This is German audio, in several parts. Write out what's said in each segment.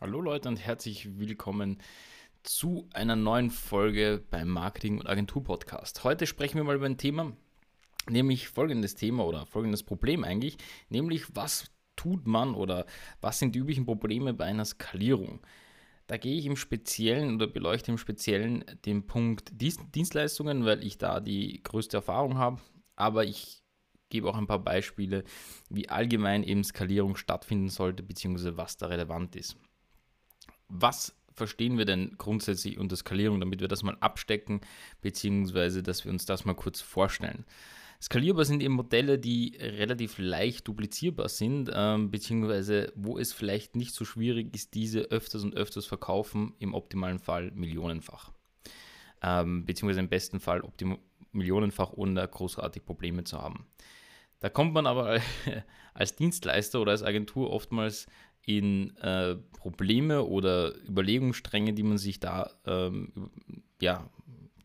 Hallo Leute und herzlich willkommen zu einer neuen Folge beim Marketing- und Agentur-Podcast. Heute sprechen wir mal über ein Thema, nämlich folgendes Thema oder folgendes Problem eigentlich, nämlich was tut man oder was sind die üblichen Probleme bei einer Skalierung? Da gehe ich im Speziellen oder beleuchte im Speziellen den Punkt Dienstleistungen, weil ich da die größte Erfahrung habe, aber ich gebe auch ein paar Beispiele, wie allgemein eben Skalierung stattfinden sollte, beziehungsweise was da relevant ist was verstehen wir denn grundsätzlich unter Skalierung, damit wir das mal abstecken, beziehungsweise dass wir uns das mal kurz vorstellen. Skalierbar sind eben Modelle, die relativ leicht duplizierbar sind, ähm, beziehungsweise wo es vielleicht nicht so schwierig ist, diese öfters und öfters verkaufen, im optimalen Fall millionenfach. Ähm, beziehungsweise im besten Fall millionenfach, ohne großartig Probleme zu haben. Da kommt man aber als Dienstleister oder als Agentur oftmals in äh, Probleme oder Überlegungsstränge, die man sich da, ähm, ja,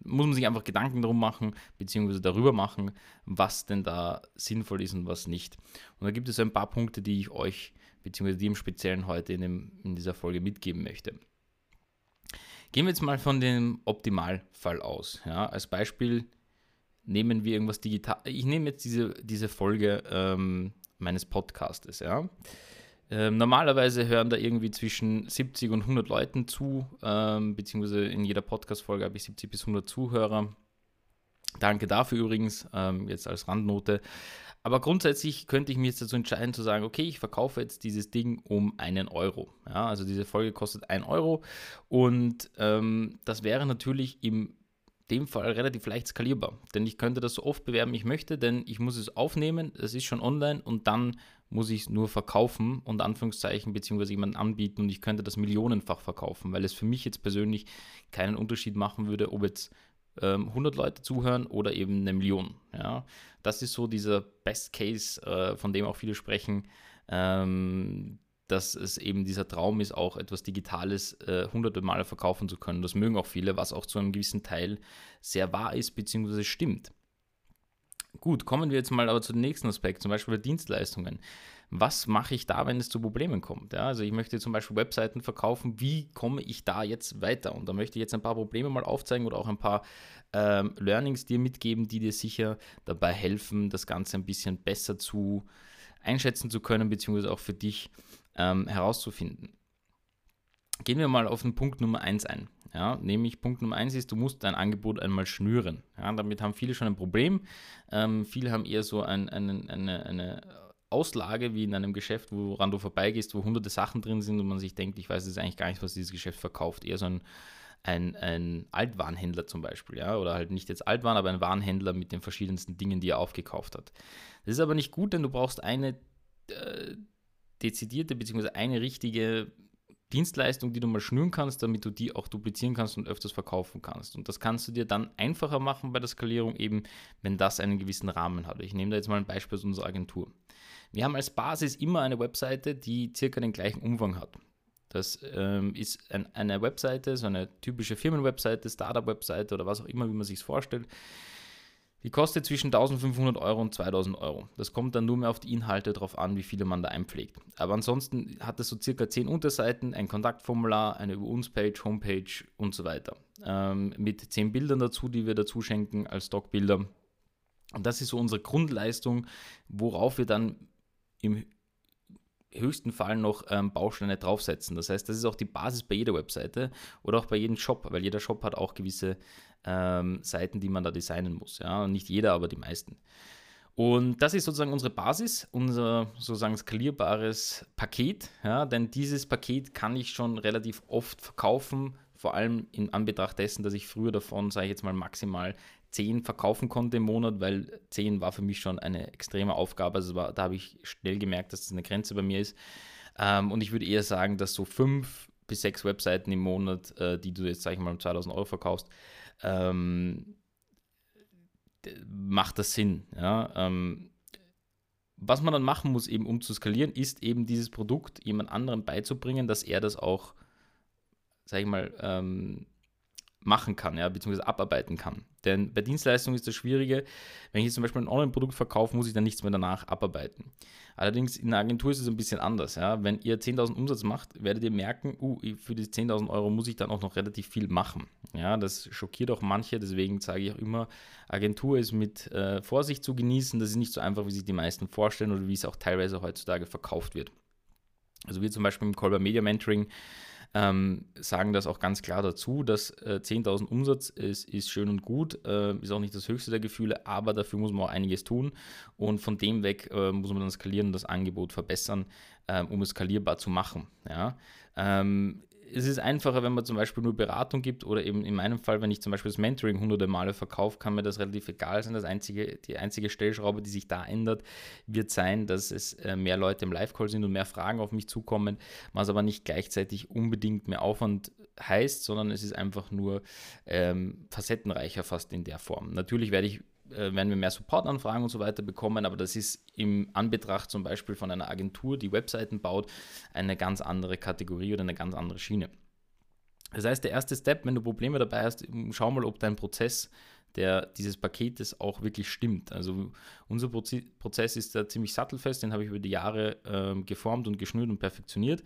muss man sich einfach Gedanken darum machen, beziehungsweise darüber machen, was denn da sinnvoll ist und was nicht. Und da gibt es ein paar Punkte, die ich euch, beziehungsweise die im Speziellen heute in, dem, in dieser Folge mitgeben möchte. Gehen wir jetzt mal von dem Optimalfall aus. Ja, als Beispiel nehmen wir irgendwas digital. Ich nehme jetzt diese, diese Folge ähm, meines Podcastes. Ja. Ähm, normalerweise hören da irgendwie zwischen 70 und 100 Leuten zu, ähm, beziehungsweise in jeder Podcast-Folge habe ich 70 bis 100 Zuhörer. Danke dafür übrigens, ähm, jetzt als Randnote. Aber grundsätzlich könnte ich mir jetzt dazu entscheiden zu sagen, okay, ich verkaufe jetzt dieses Ding um einen Euro. Ja, also diese Folge kostet einen Euro und ähm, das wäre natürlich im dem Fall relativ leicht skalierbar, denn ich könnte das so oft bewerben, ich möchte, denn ich muss es aufnehmen, es ist schon online und dann muss ich es nur verkaufen und Anführungszeichen beziehungsweise jemanden anbieten und ich könnte das millionenfach verkaufen, weil es für mich jetzt persönlich keinen Unterschied machen würde, ob jetzt ähm, 100 Leute zuhören oder eben eine Million. Ja? Das ist so dieser Best Case, äh, von dem auch viele sprechen, ähm, dass es eben dieser Traum ist, auch etwas Digitales äh, hunderte Male verkaufen zu können. Das mögen auch viele, was auch zu einem gewissen Teil sehr wahr ist beziehungsweise stimmt. Gut, kommen wir jetzt mal aber zu dem nächsten Aspekt, zum Beispiel bei Dienstleistungen. Was mache ich da, wenn es zu Problemen kommt? Ja, also ich möchte zum Beispiel Webseiten verkaufen, wie komme ich da jetzt weiter? Und da möchte ich jetzt ein paar Probleme mal aufzeigen oder auch ein paar ähm, Learnings dir mitgeben, die dir sicher dabei helfen, das Ganze ein bisschen besser zu einschätzen zu können, beziehungsweise auch für dich ähm, herauszufinden. Gehen wir mal auf den Punkt Nummer 1 ein. Ja, nämlich Punkt Nummer eins ist, du musst dein Angebot einmal schnüren. Ja, damit haben viele schon ein Problem. Ähm, viele haben eher so ein, ein, eine, eine Auslage wie in einem Geschäft, woran du vorbeigehst, wo hunderte Sachen drin sind und man sich denkt, ich weiß jetzt eigentlich gar nicht, was dieses Geschäft verkauft. Eher so ein, ein, ein Altwarenhändler zum Beispiel, ja, oder halt nicht jetzt Altwaren, aber ein Warenhändler mit den verschiedensten Dingen, die er aufgekauft hat. Das ist aber nicht gut, denn du brauchst eine äh, dezidierte bzw. eine richtige Dienstleistung, die du mal schnüren kannst, damit du die auch duplizieren kannst und öfters verkaufen kannst. Und das kannst du dir dann einfacher machen bei der Skalierung, eben wenn das einen gewissen Rahmen hat. Ich nehme da jetzt mal ein Beispiel aus unserer Agentur. Wir haben als Basis immer eine Webseite, die circa den gleichen Umfang hat. Das ähm, ist ein, eine Webseite, so eine typische Firmenwebseite, Startup-Webseite oder was auch immer, wie man sich es vorstellt, die kostet zwischen 1500 Euro und 2000 Euro. Das kommt dann nur mehr auf die Inhalte drauf an, wie viele man da einpflegt. Aber ansonsten hat es so circa 10 Unterseiten, ein Kontaktformular, eine Über uns Page, Homepage und so weiter. Ähm, mit 10 Bildern dazu, die wir dazu schenken als Stockbilder. Und das ist so unsere Grundleistung, worauf wir dann im höchsten Fall noch ähm, Bausteine draufsetzen. Das heißt, das ist auch die Basis bei jeder Webseite oder auch bei jedem Shop, weil jeder Shop hat auch gewisse ähm, Seiten, die man da designen muss. Ja? Nicht jeder, aber die meisten. Und das ist sozusagen unsere Basis, unser sozusagen skalierbares Paket, ja? denn dieses Paket kann ich schon relativ oft verkaufen, vor allem in Anbetracht dessen, dass ich früher davon, sage ich jetzt mal, maximal 10 verkaufen konnte im Monat, weil 10 war für mich schon eine extreme Aufgabe. Also war, da habe ich schnell gemerkt, dass das eine Grenze bei mir ist. Ähm, und ich würde eher sagen, dass so 5 bis 6 Webseiten im Monat, äh, die du jetzt, sage ich mal, um 2000 Euro verkaufst, ähm, macht das Sinn. Ja? Ähm, was man dann machen muss, eben um zu skalieren, ist eben dieses Produkt jemand anderem beizubringen, dass er das auch, sage ich mal, ähm, machen kann, ja, beziehungsweise abarbeiten kann. Denn bei Dienstleistungen ist das Schwierige, wenn ich jetzt zum Beispiel ein Online-Produkt verkaufe, muss ich dann nichts mehr danach abarbeiten. Allerdings in der Agentur ist es ein bisschen anders. Ja. Wenn ihr 10.000 Umsatz macht, werdet ihr merken, uh, für die 10.000 Euro muss ich dann auch noch relativ viel machen. Ja, das schockiert auch manche, deswegen sage ich auch immer, Agentur ist mit äh, Vorsicht zu genießen. Das ist nicht so einfach, wie sich die meisten vorstellen oder wie es auch teilweise heutzutage verkauft wird. Also wir zum Beispiel im Colber Media Mentoring ähm, sagen das auch ganz klar dazu, dass äh, 10.000 Umsatz ist, ist schön und gut, äh, ist auch nicht das höchste der Gefühle, aber dafür muss man auch einiges tun und von dem weg äh, muss man dann skalieren und das Angebot verbessern, ähm, um es skalierbar zu machen. Ja? Ähm, es ist einfacher, wenn man zum Beispiel nur Beratung gibt oder eben in meinem Fall, wenn ich zum Beispiel das Mentoring hunderte Male verkaufe, kann mir das relativ egal sein. Das einzige, die einzige Stellschraube, die sich da ändert, wird sein, dass es äh, mehr Leute im Live-Call sind und mehr Fragen auf mich zukommen, was aber nicht gleichzeitig unbedingt mehr Aufwand heißt, sondern es ist einfach nur ähm, facettenreicher fast in der Form. Natürlich werde ich äh, werden wir mehr Supportanfragen und so weiter bekommen, aber das ist im Anbetracht zum Beispiel von einer Agentur, die Webseiten baut, eine ganz andere Kategorie oder eine ganz andere Schiene. Das heißt, der erste Step, wenn du Probleme dabei hast, schau mal, ob dein Prozess der dieses Paketes auch wirklich stimmt. Also unser Prozess ist da ziemlich sattelfest, den habe ich über die Jahre äh, geformt und geschnürt und perfektioniert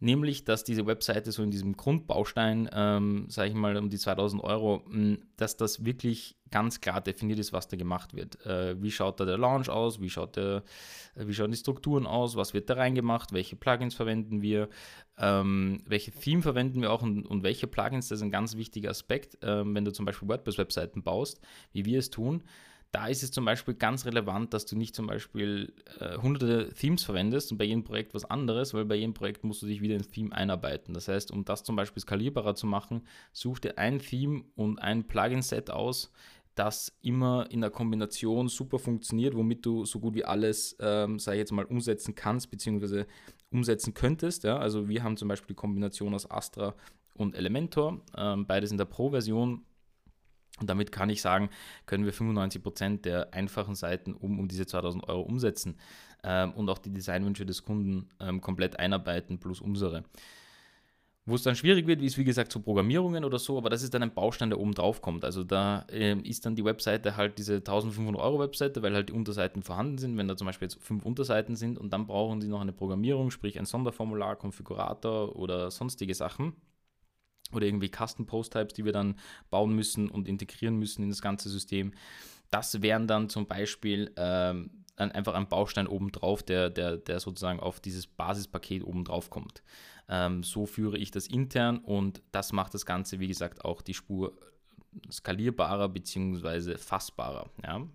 nämlich dass diese Webseite so in diesem Grundbaustein, ähm, sage ich mal, um die 2000 Euro, mh, dass das wirklich ganz klar definiert ist, was da gemacht wird. Äh, wie schaut da der Launch aus? Wie, schaut der, äh, wie schauen die Strukturen aus? Was wird da reingemacht? Welche Plugins verwenden wir? Ähm, welche Theme verwenden wir auch und, und, welche Plugins? Das ist ein ganz wichtiger Aspekt, äh, wenn du zum Beispiel WordPress-Webseiten baust, wie wir es tun da ist es zum Beispiel ganz relevant, dass du nicht zum Beispiel äh, hunderte Themes verwendest und bei jedem Projekt was anderes, weil bei jedem Projekt musst du dich wieder ins Theme einarbeiten. Das heißt, um das zum Beispiel skalierbarer zu machen, such dir ein Theme und ein Plugin-Set aus, das immer in der Kombination super funktioniert, womit du so gut wie alles, ähm, sage ich jetzt mal, umsetzen kannst, beziehungsweise umsetzen könntest. Ja? Also wir haben zum Beispiel die Kombination aus Astra und Elementor, ähm, beides in der Pro-Version und damit kann ich sagen, können wir 95% der einfachen Seiten um, um diese 2000 Euro umsetzen ähm, und auch die Designwünsche des Kunden ähm, komplett einarbeiten plus unsere. Wo es dann schwierig wird, ist wie gesagt so Programmierungen oder so, aber das ist dann ein Baustein, der oben drauf kommt. Also da äh, ist dann die Webseite halt diese 1500 Euro Webseite, weil halt die Unterseiten vorhanden sind, wenn da zum Beispiel jetzt fünf Unterseiten sind und dann brauchen sie noch eine Programmierung, sprich ein Sonderformular, Konfigurator oder sonstige Sachen oder irgendwie Custom Post Types, die wir dann bauen müssen und integrieren müssen in das ganze System. Das wären dann zum Beispiel ähm, einfach ein Baustein obendrauf, der, der, der sozusagen auf dieses Basispaket obendrauf kommt. Ähm, so führe ich das intern und das macht das Ganze, wie gesagt, auch die Spur skalierbarer bzw. fassbarer. Ja?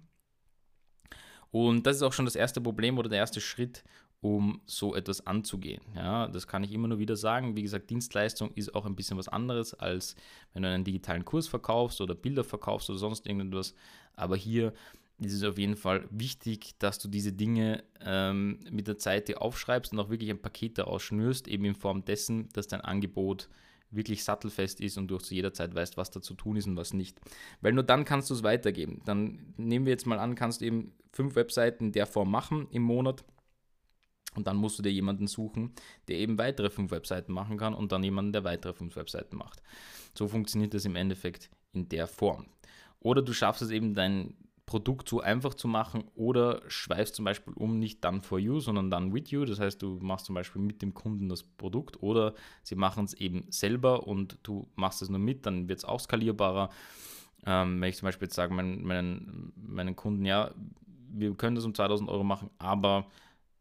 Und das ist auch schon das erste Problem oder der erste Schritt, um so etwas anzugehen. Ja, das kann ich immer nur wieder sagen. Wie gesagt, Dienstleistung ist auch ein bisschen was anderes, als wenn du einen digitalen Kurs verkaufst oder Bilder verkaufst oder sonst irgendetwas. Aber hier ist es auf jeden Fall wichtig, dass du diese Dinge ähm, mit der Zeit dir aufschreibst und auch wirklich ein Paket daraus schnürst, eben in Form dessen, dass dein Angebot wirklich sattelfest ist und du zu jeder Zeit weißt, was da zu tun ist und was nicht. Weil nur dann kannst du es weitergeben. Dann nehmen wir jetzt mal an, kannst du eben fünf Webseiten der Form machen im Monat und dann musst du dir jemanden suchen, der eben weitere fünf Webseiten machen kann und dann jemanden, der weitere fünf Webseiten macht. So funktioniert das im Endeffekt in der Form. Oder du schaffst es eben, dein Produkt so einfach zu machen oder schweifst zum Beispiel um nicht dann for you, sondern dann with you. Das heißt, du machst zum Beispiel mit dem Kunden das Produkt oder sie machen es eben selber und du machst es nur mit, dann wird es auch skalierbarer. Ähm, wenn ich zum Beispiel jetzt sage, meinen, meinen, meinen Kunden, ja, wir können das um 2000 Euro machen, aber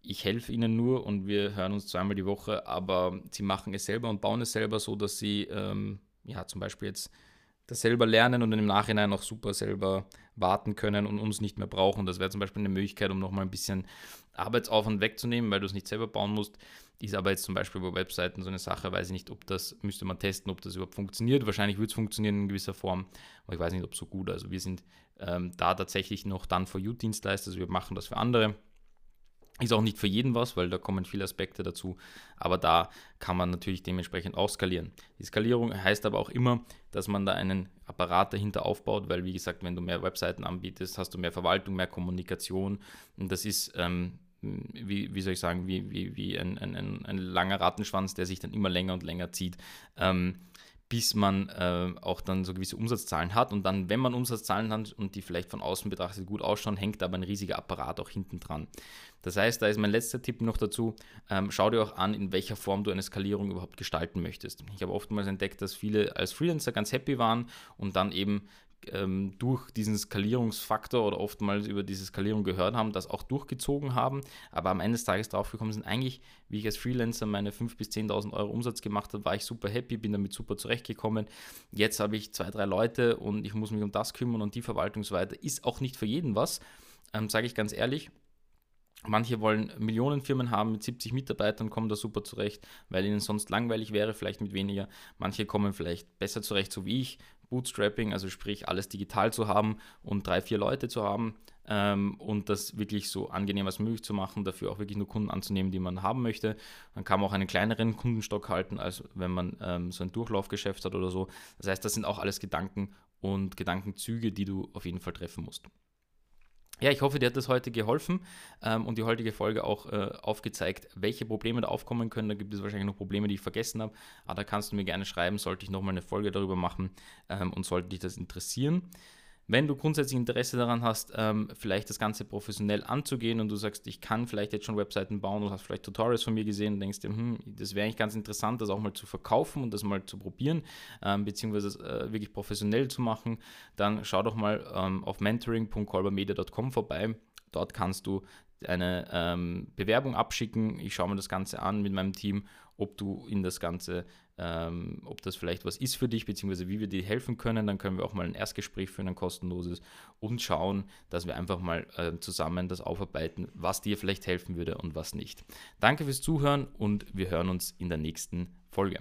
ich helfe ihnen nur und wir hören uns zweimal die Woche, aber sie machen es selber und bauen es selber so, dass sie ähm, ja zum Beispiel jetzt das selber lernen und im Nachhinein auch super selber warten können und uns nicht mehr brauchen. Das wäre zum Beispiel eine Möglichkeit, um nochmal ein bisschen Arbeitsaufwand wegzunehmen, weil du es nicht selber bauen musst. Ist aber jetzt zum Beispiel bei Webseiten so eine Sache, weiß ich nicht, ob das, müsste man testen, ob das überhaupt funktioniert. Wahrscheinlich wird es funktionieren in gewisser Form, aber ich weiß nicht, ob es so gut. Also wir sind ähm, da tatsächlich noch dann for You-Dienstleister, also wir machen das für andere ist auch nicht für jeden was, weil da kommen viele Aspekte dazu, aber da kann man natürlich dementsprechend auch skalieren. Die Skalierung heißt aber auch immer, dass man da einen Apparat dahinter aufbaut, weil wie gesagt, wenn du mehr Webseiten anbietest, hast du mehr Verwaltung, mehr Kommunikation und das ist, ähm, wie, wie, soll ich sagen, wie, wie, wie ein, ein, ein, langer Rattenschwanz, der sich dann immer länger und länger zieht. Ähm, bis man äh, auch dann so gewisse Umsatzzahlen hat. Und dann, wenn man Umsatzzahlen hat und die vielleicht von außen betrachtet gut ausschauen, hängt aber ein riesiger Apparat auch hinten dran. Das heißt, da ist mein letzter Tipp noch dazu, ähm, schau dir auch an, in welcher Form du eine Skalierung überhaupt gestalten möchtest. Ich habe oftmals entdeckt, dass viele als Freelancer ganz happy waren und dann eben ähm, durch diesen Skalierungsfaktor oder oftmals über diese Skalierung gehört haben, das auch durchgezogen haben, aber am Ende des Tages draufgekommen sind, eigentlich, wie ich als Freelancer meine 5.000 bis 10.000 Euro Umsatz gemacht habe, war ich super happy, bin damit super zurechtgekommen. Jetzt habe ich zwei, drei Leute und ich muss mich um das kümmern und die Verwaltung und so weiter. Ist auch nicht für jeden was, ähm, sage ich ganz ehrlich. Manche wollen Millionenfirmen haben mit 70 Mitarbeitern, kommen da super zurecht, weil ihnen sonst langweilig wäre, vielleicht mit weniger. Manche kommen vielleicht besser zurecht, so wie ich. Bootstrapping, also sprich alles digital zu haben und drei, vier Leute zu haben ähm, und das wirklich so angenehm als möglich zu machen, dafür auch wirklich nur Kunden anzunehmen, die man haben möchte. Dann kann man auch einen kleineren Kundenstock halten, als wenn man ähm, so ein Durchlaufgeschäft hat oder so. Das heißt, das sind auch alles Gedanken und Gedankenzüge, die du auf jeden Fall treffen musst. Ja, ich hoffe, dir hat das heute geholfen ähm, und die heutige Folge auch äh, aufgezeigt, welche Probleme da aufkommen können. Da gibt es wahrscheinlich noch Probleme, die ich vergessen habe, aber da kannst du mir gerne schreiben, sollte ich nochmal eine Folge darüber machen ähm, und sollte dich das interessieren. Wenn du grundsätzlich Interesse daran hast, ähm, vielleicht das Ganze professionell anzugehen und du sagst, ich kann vielleicht jetzt schon Webseiten bauen und hast vielleicht Tutorials von mir gesehen und denkst dir, hm, das wäre eigentlich ganz interessant, das auch mal zu verkaufen und das mal zu probieren, ähm, beziehungsweise äh, wirklich professionell zu machen, dann schau doch mal ähm, auf mentoring.colbermedia.com vorbei. Dort kannst du eine ähm, Bewerbung abschicken. Ich schaue mir das Ganze an mit meinem Team, ob du in das Ganze ähm, ob das vielleicht was ist für dich, beziehungsweise wie wir dir helfen können. Dann können wir auch mal ein Erstgespräch führen, ein kostenloses und schauen, dass wir einfach mal äh, zusammen das aufarbeiten, was dir vielleicht helfen würde und was nicht. Danke fürs Zuhören und wir hören uns in der nächsten Folge.